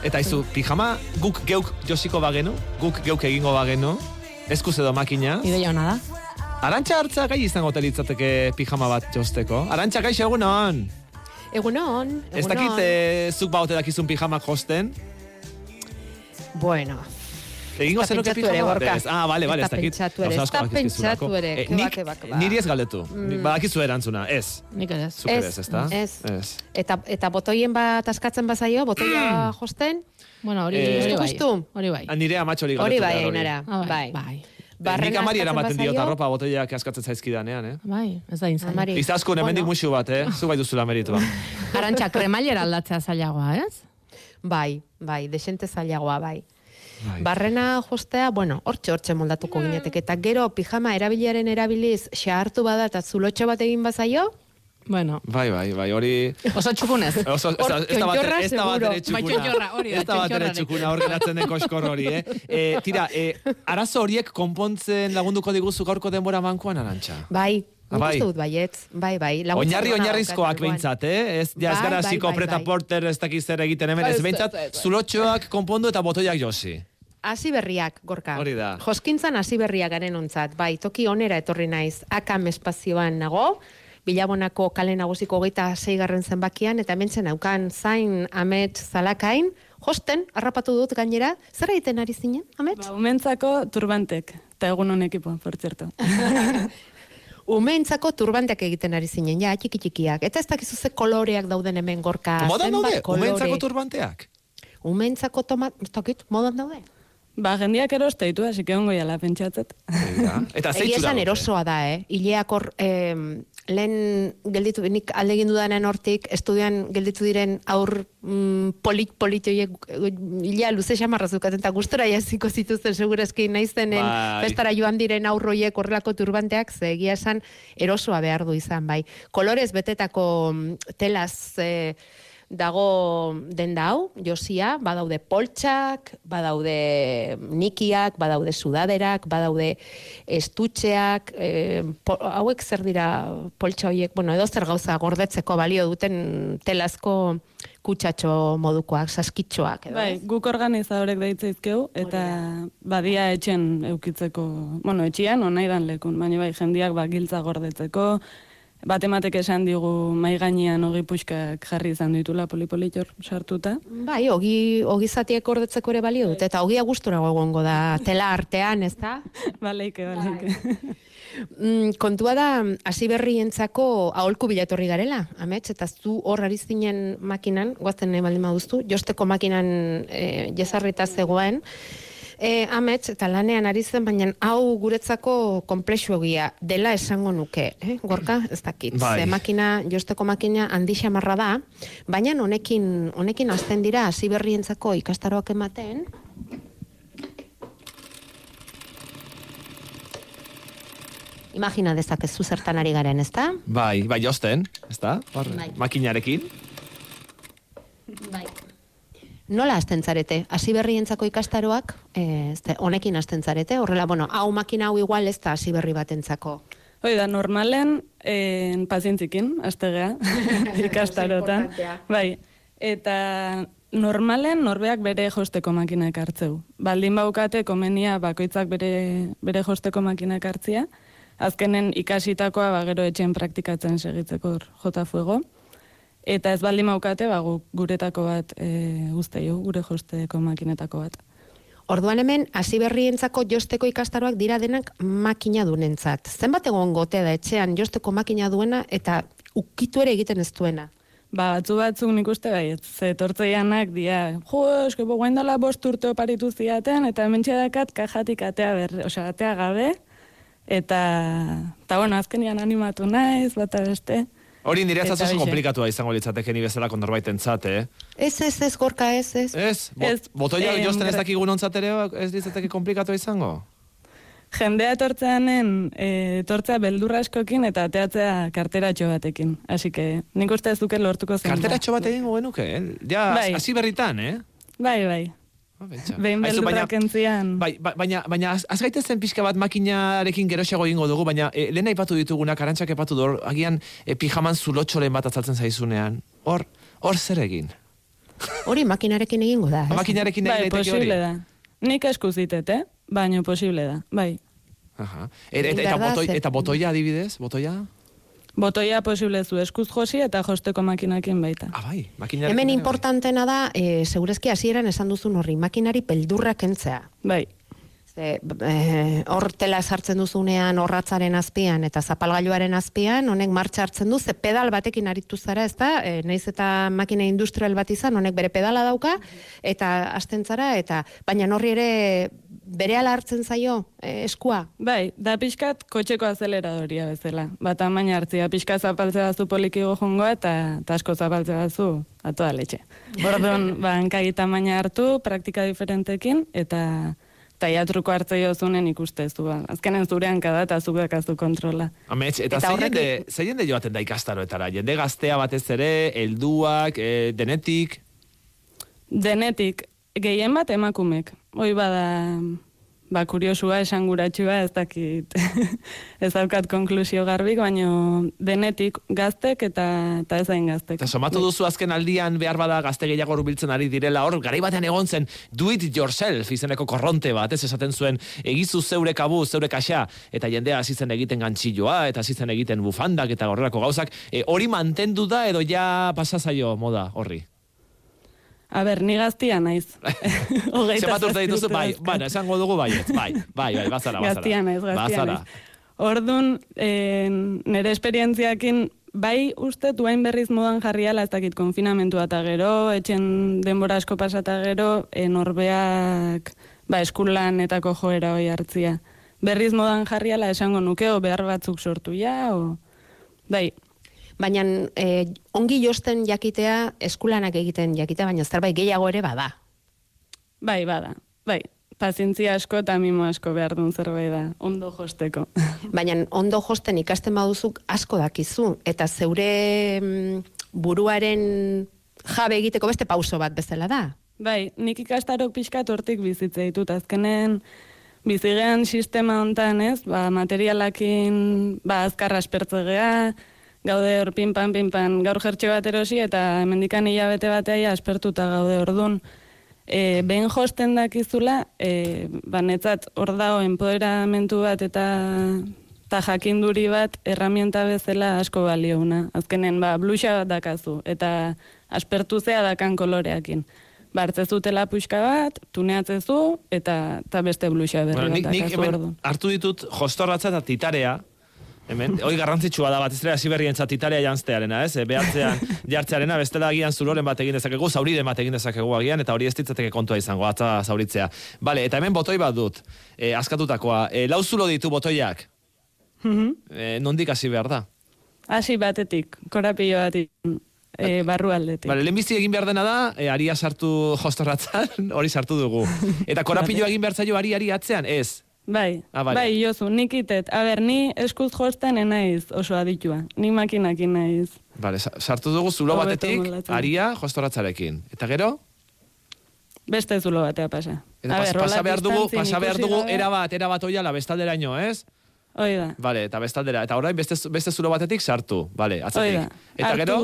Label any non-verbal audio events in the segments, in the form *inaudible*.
Eta izu, pijama guk geuk josiko bagenu, guk geuk egingo bagenu, eskuz edo makina. Ideia hona da. Arantxa hartza gai izango telitzateke pijama bat josteko. Arantxa gai egunon. Egunon, egunon. Ez dakit eh, zuk baute dakizun pijama josten. Bueno, Egingo Ez zenuke pijama bat? Gorka. Ez, Ah, bale, bale, Ez ez da dakit. pentsatu ere, ez da dakizkizulako. pentsatu ere, Eh, ba, nik- ba, ba. Niri ez galdetu. Mm. Badakizu erantzuna, ez. Nik ere ez. Zuk ere Ez, ez, ezta? ez. Ez. eta, eta botoien bat askatzen bazaio, botoia josten, Bueno, hori, Eh, hori bai. Hori bai. Ah, Nire amatxo hori hori galdetu bai, behar ainara, Ah, bai. bai. Nik Barrena amari askatzen eramaten diot bazaio, arropa botoiak askatzen zaizkidanean, eh? Bai, ez da inzan. Amari. Izaskun hemendik Bueno. musu bat, eh? Zu bai duzula meritua. Arantxa, kremailera aldatzea zailagoa, ez? Bai, bai, desente zailagoa, bai. Bai. Barrena jostea, bueno, hortxe hortxe moldatuko ginetek. Eta gero, pijama erabiliaren erabiliz, xahartu bada eta zulotxo bat egin bazaio, Bueno, Bai, bai, bai, hori... oso txukunez. Oso, ez ez da txontorra bat- ez da bat seguro. ere Bai, txukuna. hori da, Ez da bat ere txukuna, hor geratzen den koskor hori, eh? *laughs* E, tira, e, arazo horiek konpontzen lagunduko diguzu gaurko denbora mankoan, arantxa? bai, Ah, nik bai. dut baietz, bai, bai. laguntza Oinarri oinarrizkoak behintzat, eh? Ez, ja, ez Bai, gara bai, ziko bai, preta bai. porter ez dakiz zer egiten hemen, ez Ez, behintzat, ez, ez, ez. zulotxoak konpondu eta botoiak josi. Hasi berriak, gorka. Hori da. Joskintzan hasi berriak garen ontzat. Bai, toki onera etorri naiz. Akam espazioan nago, Bilabonako kale nagusiko hogeita zeigarren zenbakian, eta hementzen aukan zain amet zalakain, josten, harrapatu dut gainera, zer egiten ari zinen, amet? Ba, umentzako turbantek, eta egun hon ekipo, por cierto. *laughs* Umeentzako turbanteak egiten ari zinen, ja, txiki txikiak. Eta ez dakizu ze koloreak dauden hemen gorka. Modan zenbat daude, kolore. umeentzako turbanteak. Umeentzako tomat, ez dakit, modan daude? Ba, jendiak eroste ditu, hasi que ongo jala pentsatzet. Eta zeitzura esan erosoa da, eh? Ileak hor, em, lehen gelditu, nik alde egin dudanen hortik, estudian gelditu diren aur mm, polit polit horiek eh, ilea luze xamarra zukaten, eta gustora jaziko zituzten segurazki naizenen Bai. festara joan diren aurroiek horrelako turbanteak, ze egia esan erosoa behar du izan, bai. Kolorez betetako mm, telaz eh, dago denda hau, josia, badaude poltsak, badaude nikiak, badaude sudaderak, badaude estutxeak, e, po, hauek zer dira poltsa horiek, bueno, edo zer gauza gordetzeko balio duten telazko kutsatxo modukoak, saskitxoak, edo Bai, guk organizadorek deitzaizkeu, eta badia etxen eukitzeko, bueno, etxian, onaidan lekun, baina bai, jendiak ba, giltza gordetzeko, bat ematek esan digu mai gainean hogi puxkak jarri izan ditula polipolitor sartuta. Bai, ogi, ogi zatiek gordetzeko ere balio dute, eta ogia gustura egongo da tela artean, ez da? *laughs* Baleike, baleike. Mm, kontua da, hasi berrientzako aholku bilatorri garela, amets, eta zu hor ari zinen makinan, guazten baldin baduztu, josteko makinan e, jesarrita zegoen, E, amets, eta lanean ari zen, baina hau guretzako komplexuegia dela esango nuke, eh? gorka, ez dakit. Bai. Ze makina, josteko makina handi xamarra da, baina honekin, honekin hasten dira hasi berrientzako ikastaroak ematen, Imagina dezakezu zertan ari garen, ezta? Bai, bai, josten, ez da? Hor, Bai. makinarekin. Nola hasten zarete? Hasi berrientzako ikastaroak, eh, honekin hasten zarete? Horrela, bueno, hau makina hau igual ez da hasi berri batentzako. Hoi da, normalen, en, pazientzikin, astegea, *laughs* *laughs* ikastarotan. Bai, eta normalen norbeak bere josteko makinak hartzeu. Baldin baukate komenia bakoitzak bere, bere josteko makinak hartzia, azkenen ikasitakoa ba, gero etxen praktikatzen segitzeko jota fuego. Eta ez baldin baukate, ba, gu- guretako bat e, guzteio, gure josteko makinetako bat. Orduan hemen, hasi berrientzako josteko ikastaroak dira denak makina dunentzat. Zenbat egon gote da etxean josteko makina duena eta ukitu ere egiten ez duena. Ba, batzu batzuk nik uste bai, ze tortzeianak dia, jo, eske bo, guain dela bost urte oparitu ziaten, eta hemen dakat kajatik atea ber, osea, atea gabe, eta, eta bueno, azkenian animatu naiz, bata beste. Hori nire Eta oso komplikatua izango litzateke ni bezalako norbaitentzat, eh? Ez, ez, ez, gorka, ez, ez. Ez, bot, Ez, botoia em, josten ez dakigun ontzat ere ez ditzateke komplikatua izango? Jendea etortzeanen, e, etortzea beldurra askokin eta ateatzea karteratxo batekin. Así que, nik uste ez duke lortuko zen. Karteratxo bat egingo genuke, eh? Ja, Bai. berritan, eh? Bai, bai. Betxa. Behin Aizu, beldurra baina- kentzian. Bai, ba- baina, baina az, az gaitezen pixka bat makinarekin geroxeago egingo dugu, baina e, lehen aipatu ditugunak, arantxak aipatu du, agian e, pijaman zulotxoren bat atzaltzen zaizunean. Hor, hor zer egin? Hori makinarekin egingo da. ez? Makinarekin Bai, egin daiteke hori? posible da. Nik eskuzitet, eh? Baina posible da, bai. Aha. Eta, eta, da, botoi, eta botoia adibidez, botoia? Botoia posible zu eskuz josi eta josteko makinakin baita. Ah, bai, makinarekin. Hemen bai. importantena da, e, segurezki hasieran esan duzun horri, makinari peldurra kentzea. Bai, Ze, eh, hor tela sartzen duzunean horratzaren azpian eta zapalgailuaren azpian, honek martxa hartzen du, ze pedal batekin aritu zara, ez da, e, naiz eta makina industrial bat izan, honek bere pedala dauka, eta hasten zara, eta baina horri ere bere hartzen zaio eh, eskua. bai, da pixkat kotxeko azeleradoria bezala. Bat amaina hartzia, pixka zapaltzea zu polikigo jongoa eta, eta asko zapaltzea zu atoa letxe. *laughs* Bordon, ba, hankai tamaina hartu, praktika diferentekin, eta eta iatruko hartze jozunen ikustezu. Ba. Azkenen zurean kada eta zuk dakazu kontrola. Amets, eta, Eta horrek- jende, ze jende joaten da ikastaroetara? Jende gaztea batez ere, helduak, e, denetik, Denetik, gehien bat emakumek. Hoi bada, ba, kuriosua, esanguratsua, ez dakit, *laughs* ez daukat konklusio garbik, baino denetik gaztek eta, eta ez hain gaztek. Eta somatu duzu azken aldian behar bada gazte gehiago hurbiltzen ari direla hor, garai batean egon zen do it yourself izeneko korronte bat, ez esaten zuen egizu zeure kabu, zeure kaxa, eta jendea hasi zen egiten gantxilloa, eta hasi zen egiten bufandak eta horrelako gauzak, e, hori mantendu da edo ja pasazaio moda horri? A ber, ni gaztia naiz. *laughs* Hogeita Zenbat urte dituzu, bai, bueno, esango dugu baiet, bai, bai, bai, bazara, bazara. Gaztia naiz, gaztia Bazara. naiz. Orduan, eh, nire esperientziakin, bai uste duain berriz modan jarriala ez dakit konfinamentua eta gero, etxen denbora asko pasata gero, e, norbeak ba, eskulanetako joera hoi hartzia. Berriz modan jarriala esango nuke, o behar batzuk sortu ja, o... Bai, Baina eh, ongi josten jakitea, eskulanak egiten jakitea, baina zerbait gehiago ere bada. bai, bada, bai. Pazientzia asko eta mimo asko behar duen zerbait da, ondo josteko. *laughs* Baina ondo josten ikasten baduzuk asko dakizu, eta zeure mm, buruaren jabe egiteko beste pauso bat bezala da. Bai, nik ikastarok pixkat hortik bizitza ditut. Azkenen bizigean sistema hontan, ez? Ba, materialakin ba azkar aspertzegea, gaude hor pinpan pinpan gaur jertxe bat erosi eta hemendikan hilabete batea aspertuta gaude ordun. E, behin josten dakizula, e, ba, netzat hor dago empoderamentu bat eta eta jakinduri bat erramienta bezala asko baliouna. Azkenen, ba, bluxa bat dakazu, eta aspertuzea dakan koloreakin. Bartzezutela puxka bat, tuneatzezu, eta, eta beste bluxa berri Bueno, bat nik, nik hemen hartu ditut jostorratza eta titarea, hemen, hoi garrantzitsua da batez ere hasi berrientzat titarea janztearena, ez? E, behatzean jartzearena, bestela agian zuroren bat egin dezakegu, zauriren bat egin dezakegu agian, eta hori ez ditzateke kontua izango, atza zauritzea. Bale, eta hemen botoi bat dut, e, askatutakoa. E, lau zulo ditu botoiak, Mhm. e, nondik hasi behar da? Hasi batetik, korapillo batik, e, barru aldetik. Bale, lehenbizi egin behar dena da, e, aria sartu jostorratzan, *laughs* hori sartu dugu. Eta *laughs* korapillo egin behar zaio ari ari atzean, ez? Bai, Ah, bale. bai, jozu, nik itet. A ber, ni eskuz josten enaiz oso aditua. Ni makinakin naiz. Bale, sa- sartu dugu zulo batetik, aria jostorratzarekin. Eta gero? Beste zulo batea pasa. Eta A pas, ber, pasa behar dugu, pasa behar dugu erabat, erabat oiala bestalderaino, ez? Hoi da. Vale, eta bestaldera. Eta orain beste, beste zulo batetik sartu. Vale, Hoi atzatik. da. Eta gero,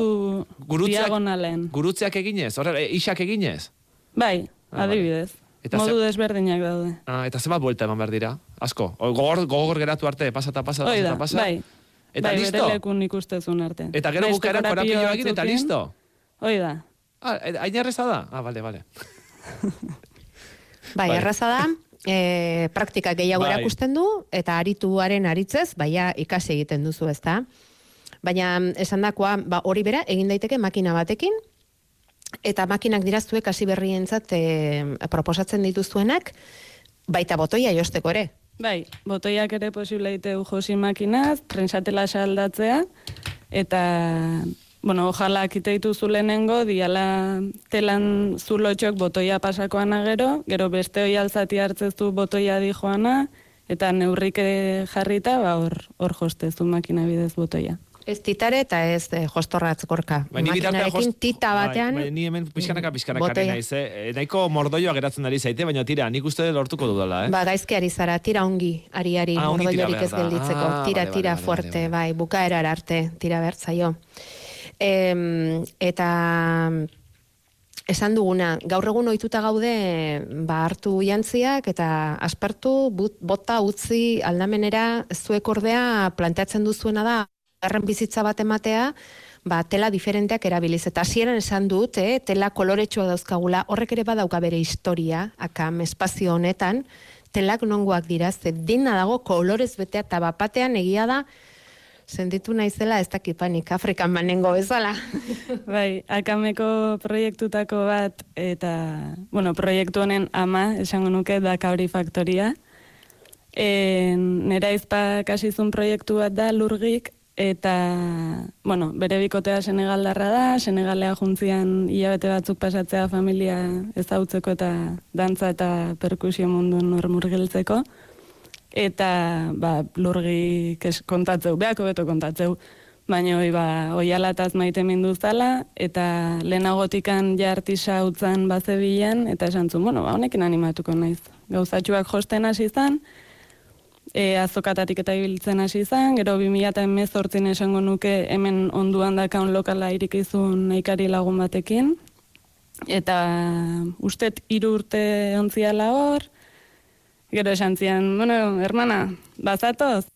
gurutzeak, diagonalen. gurutzeak eginez, horre, e, isak eginez. Bai, Ah, adibidez. Eta Modu ze- desberdinak daude. Ah, eta zenbat buelta eman behar dira? Asko. O, gogor, gogor geratu arte, pasata, pasata, Hoi pasata, pasa. bai. Eta bai, listo? bere lekun ikustezun arte. Eta gero bukaeran korapillo egin eta listo? Hoi da. Ah, e- hain erreza da? Ah, vale, vale. *laughs* Bai, Bai. erraza da, e, praktika gehiago Bai. erakusten du, eta arituaren aritzez, baia ikasi egiten duzu, ezta? Baina esan dakoa, ba, hori bera, egin daiteke makina batekin, eta makinak diraztuek hasi berrientzat e, proposatzen dituzuenak, baita botoia josteko ere. Bai, botoiak ere posible diteu josi makinaz, trensatela saldatzea, eta, bueno, ojala kiteitu zu lehenengo, diala telan zulotxok botoia pasakoan gero, gero beste hoi alzati hartzezu botoia di joana, eta neurrike jarrita, ba, hor, hor jostezu makina bidez botoia. Ez titare eta ez e, jostorratz gorka. Bai, ni Makinarekin tita batean, Bai, bai, ni hemen pixkanaka pixkanaka Botoia. naiz, eh? E, Nahiko mordoioa geratzen ari zaite, baina tira, nik uste lortuko dudala, eh? Ba, gaizki ari zara, tira ongi, ari-ari, Ah, ongi tira mordoiorik ez gelditzeko. Ah, tira, tira vale, fuerte, vale, vale. bai, bukaerar arte, tira behar zaio. Em, eta esan duguna, gaur egun ohituta gaude ba hartu jantziak eta aspertu but- bota utzi aldamenera zuek ordea planteatzen duzuena da garren bizitza bat ematea ba, tela diferenteak erabiliz. Eta hasieran esan dut, eh, tela koloretsua dauzkagula, horrek ere badauka bere historia, akam espazio honetan, telak nongoak dira, ze dena dago kolorez betea, eta bapatean egia da, sentitu naizela ez dakipanik Afrikan manengo bezala. *laughs* Bai, akameko proiektutako bat, eta, bueno, proiektu honen ama, esango nuke, da Kabri Faktoria. E, nera izpak hasizun proiektu bat da, lurgik, eta, bueno, bere bikotea Senegaldarra da, Senegalea juntzian hilabete batzuk pasatzea familia ezautzeko eta dantza eta perkusio mundun hor murgiltzeko. Eta, ba, lurgi kontatzeu, behako beto kontatzeu, baina hoi, ba, oialataz maite zala, eta lehenagotikan ja artisa utzan bazebilen, eta esan zuen, bueno, ba, honekin animatuko naiz. Gauzatxuak josten hasi izan, e, azokatatik eta ibiltzen hasi izan, gero 2018 esango nuke hemen onduan dakaun lokala irikizun naikari lagun batekin, eta ustet hiru urte ontziala hor, gero esan zian, bueno, hermana, bazatoz,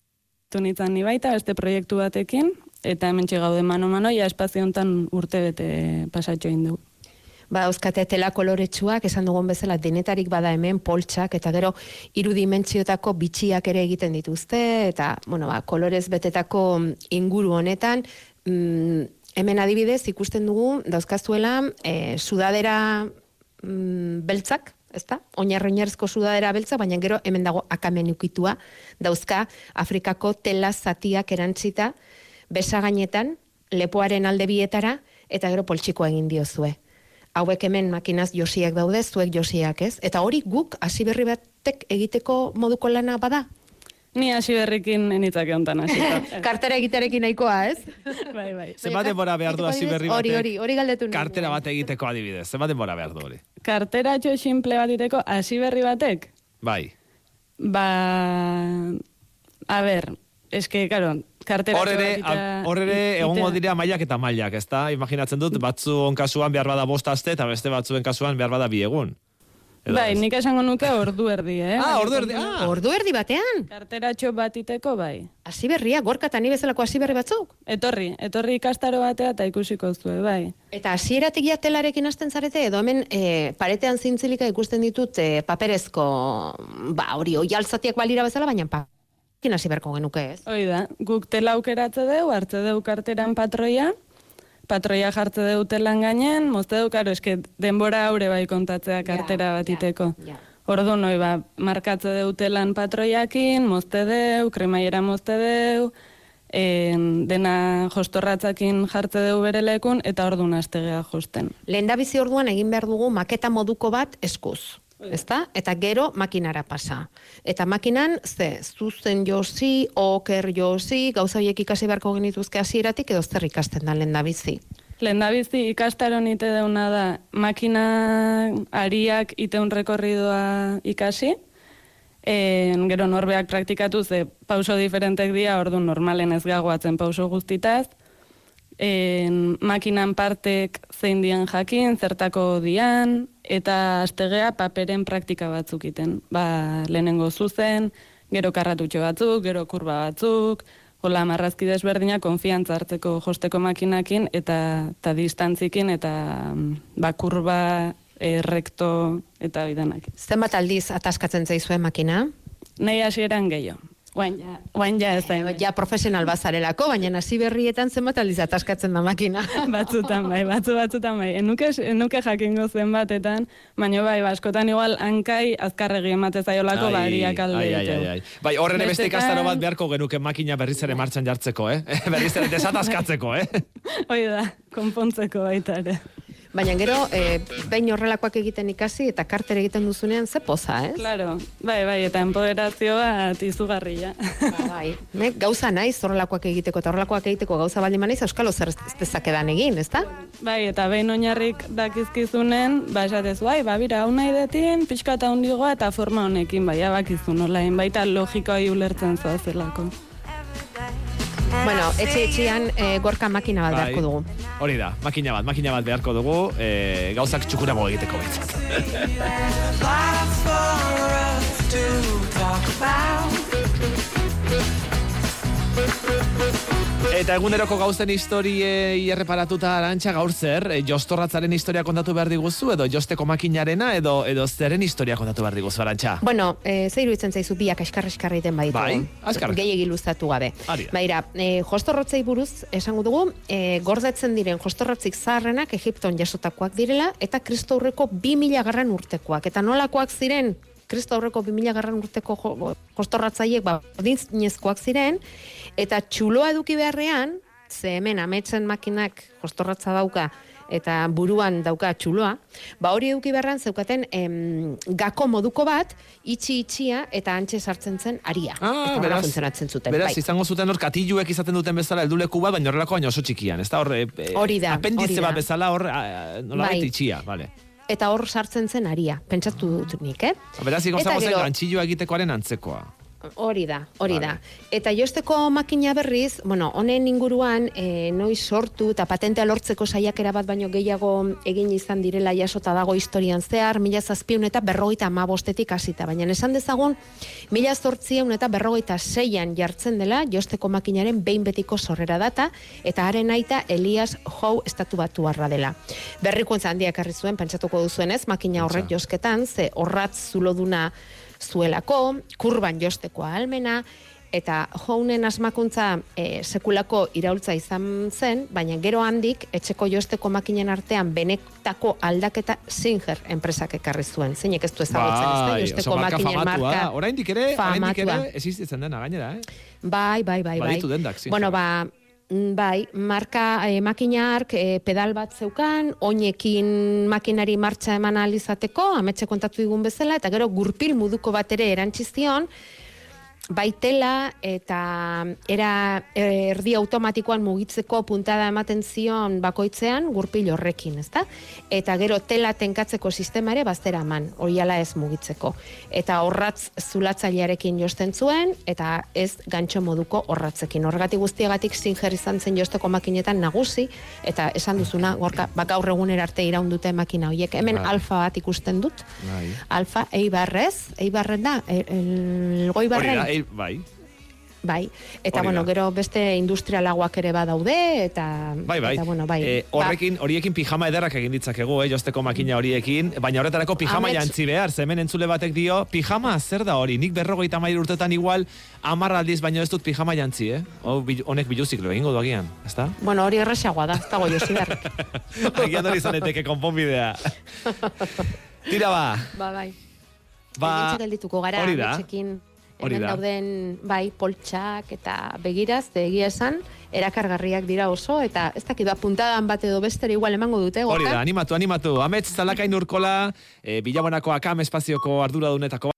tunitzen ni baita beste proiektu batekin, eta hemen gaude mano-mano, ja espazio hontan urte bete pasatxo du. Ba, euskate tela koloretsuak, esan dugun bezala, denetarik bada hemen poltsak, eta gero hiru dimentsiotako bitxiak ere egiten dituzte, eta, bueno, ba, kolorez betetako inguru honetan, mm, hemen adibidez ikusten dugu, dauzkazuela, e, sudadera mm, beltzak, ezta? Oinarri oinarrizko sudadera beltza, baina gero hemen dago akamen ukitua, dauzka Afrikako tela zatiak erantzita, besa gainetan, lepoaren alde bietara, eta gero poltsikoa egin diozue. Hauek hemen makinaz josiak daude, zuek josiak, ez? Eta hori guk hasi berri batek egiteko moduko lana bada? Ni hasi berrikin enitzake hontan hasita. *laughs* Kartera egitearekin nahikoa, ez? *laughs* bai, bai. Zenbat denbora behar du hasi berri Hori, batek? hori, hori galdetu nahi Kartera bat egiteko adibidez. Zenbat denbora behar du hori? Karteratxo simple bat iteko hasi berri batek? Bai. Ba, a ber, eske, karo, karteratxo Hor ere, hor ere egongo itea- dira mailak eta mailak, ezta? Imaginatzen dut, batzuon kasuan behar bada bost aste eta beste batzuen kasuan behar bada bi egun. Edo Bai, ez? nik esango nuke ordu erdi, eh? Ah, ordu erdi, ah! Ordu erdi batean, Karteratxo bat iteko, bai. hasi berria, gorka eta ni bezalako hasi berri batzuk. Etorri, etorri ikastaro batea eta ikusiko zue, bai. Eta hasieratik ja telarekin hasten zarete, edo hemen e, paretean zintzilika ikusten ditut e, paperezko, ba, hori, oi alzatiak balira bezala, baina pakin hasi berko genuke, ez? Hoi da, guk tela aukeratze deu, hartze deu karteran patroia, patroia jartze deu telan gainen, mozte deu, karo, eske denbora haure bai kontatzea kartera Ja, bat ja, ja. Ordu noi, ba, markatze deu telan patroiakin, mozte deu, kremaiera mozte deu, en, dena jostorratzakin jartze deu bere lekun, eta ordu astegea josten. Lehen da bizi orduan egin behar dugu maketa moduko bat eskuz. Ezta? Eta gero makinara pasa. Eta makinan, ze, zuzen josi, oker josi, gauza horiek ikasi beharko genituzke hasieratik edo zer ikasten da lehen da bizi. Lehendabizi ikastaron ite deuna da makina ariak iteun rekorridoa ikasi, en, gero norbeak praktikatu ze pauso diferentek dira, ordu normalen ez gagoatzen pauso guztitaz, en, makinan partek zein dian jakin, zertako dian, eta astegea paperen praktika batzuk iten. Ba, lehenengo zuzen, gero karratutxo batzuk, gero kurba batzuk, hola marrazki desberdina konfiantza hartzeko josteko makinakin eta eta distantzikin eta mm, ba kurba e, rekto eta bidanak. Zenbat aldiz ataskatzen zaizue makina? Nei hasieran gehiago. Guain ja, guain ja ez da. Ja profesional bazarelako, baina hasi berrietan zenbat aldiz ataskatzen da makina. *laughs* batzutan bai, batzu batzutan bai. Enuke, enuke jakingo zen batetan, baina bai, baskotan igual hankai azkarregi emate zaiolako bariak alde ai, ai, ai, ai. Bai, horren beste ikastaro bat beharko genuke makina berriz ere martxan jartzeko, eh? *laughs* berriz ere desataskatzeko, eh? *laughs* Hoi da, konpontzeko baita ere. Baina gero, e, behin horrelakoak egiten ikasi eta karter egiten duzunean ze poza, ez? Claro, bai, bai, eta empoderazioa izugarria. Ba, bai. Ne, gauza naiz horrelakoak egiteko eta horrelakoak egiteko gauza baldin manaiz euskalo zer ez dezakedan egin, ezta? Bai, eta behin oinarrik dakizkizunen, ba esatezu, bai, ba, bira, hau nahi detin, pixka eta hundigoa eta forma honekin, bai, abakizu nola, baita logikoa ulertzen zoazelako. Bueno, etxe etxean e, gorka makina bat Bai. dugu. Hori da, makina bat, makina bat beharko dugu, e, gauzak txukurago egiteko behintzat. Lots Eta eguneroko gauzen historiei erreparatuta arantxa gaur zer, e, jostorratzaren historia kontatu behar diguzu, edo josteko makinarena, edo edo zeren historia kontatu behar diguzu arantxa. Bueno, e, ze iruditzen zaizu biak askar askar egiten baditu. Bai, azkar. Gehiegi luzatu gabe. Ari da. Baira, e, jostorrotzei buruz esango dugu, e, gordetzen diren jostorrotzik zaharrenak Egipton jasotakoak direla, eta Kristo aurreko 2000 garran urtekoak. Eta nolakoak ziren Kristo aurreko 2000 garran urteko jo, jostorratzaiek ba, ordinezkoak ziren, eta txuloa eduki beharrean, ze hemen ametsen makinak jostorratza dauka, eta buruan dauka txuloa, ba hori eduki beharrean zeukaten em, gako moduko bat, itxi itxia eta antxe sartzen zen aria. Ah, eta beraz, funtzionatzen zuten. beraz bai. izango zuten hor katiluek izaten duten bezala helduleku bat, baina horrelako baina oso txikian, ez da hor, e, Hori da, apendize hori da. bat bezala hor, a- nola Bai. itxia, vale. Eta hor sartzen zen aria, pentsatu dut nik, eh? Beraz, igonzago zen gero- gantxilloa egitekoaren antzekoa. Hori da, hori Vale. da. Eta josteko makina berriz, bueno, honen inguruan e, noiz sortu eta patentea lortzeko saiakera bat baino gehiago egin izan direla jasota dago historian zehar, mila zazpiun eta berrogeita amabostetik hasita. Baina esan dezagun, mila zortzion eta berrogeita seian jartzen dela josteko makinaren behin betiko sorrera data, eta haren aita Elias Howe estatu batu dela. Berrikuntza handiak ekarri zuen, pentsatuko duzuenez, makina horrek josketan, ze horratz zuloduna zuelako, kurban josteko ahalmena, eta jounen asmakuntza e, sekulako iraultza izan zen, baina gero handik etxeko josteko makinen artean benetako aldaketa Singer enpresak ekarri zuen. Zeinek ez du ezagutzen, ez da, Bai, josteko marka makinen famatua marka. Oraindik ere, oraindik ere, existitzen dena gainera, eh? Bai, bai, bai, bai. Baditu dendak, Singer. Bueno, ba, bai, marka e, makina hark e, pedal bat zeukan, oinekin makinari martxa eman ahal izateko, ametxe kontatu digun bezala, eta gero gurpil muduko bat ere erantzizion, baitela eta era erdi automatikoan mugitzeko puntada ematen zion bakoitzean gurpil horrekin, ezta? Eta gero tela tenkatzeko sistema ere baztera eman, hori ala ez mugitzeko. Eta horratz zulatzailearekin josten zuen, eta ez gantxo moduko horratzekin. Horregatik guztiagatik Singer izan zen josteko makinetan nagusi, eta esan duzuna, gorka, bak gaur egunera arte iraun dute makina horiek. Hemen Bai. alfa bat ikusten dut, Bai. alfa eibarrez, eibarren da, el, el goibarren. Da, ei, bai. Bai, eta bueno, da. gero beste industrialagoak ere badaude, eta, Bai, bai. eta bueno, bai. Eh, horrekin, horiekin pijama ederrak egin ditzakegu, eh, josteko makina horiekin, baina horretarako pijama Amets- jantzi behar, ze hemen entzule batek dio, pijama zer da hori, nik berrogeita mair urtetan igual, amar aldiz baino ez dut pijama jantzi, eh? Ho, bil- honek biluzik lo egingo du agian, ezta? Ba, bueno, hori erresagoa da, ez dago josi beharrik. *laughs* Agian hori zaneteke konponbidea. *laughs* Tira ba, ba, bai. ba, Egintxe geldituko gara, hori da. Hori hemen da. dauden, bai, poltsak eta begiraz, ze egia esan, erakargarriak dira oso, eta ez dakit, ba, puntadan bat edo bestere igual emango dute, hori da, animatu, animatu. Amets zalakain urkola, e, bilabonako akam espazioko arduradunetako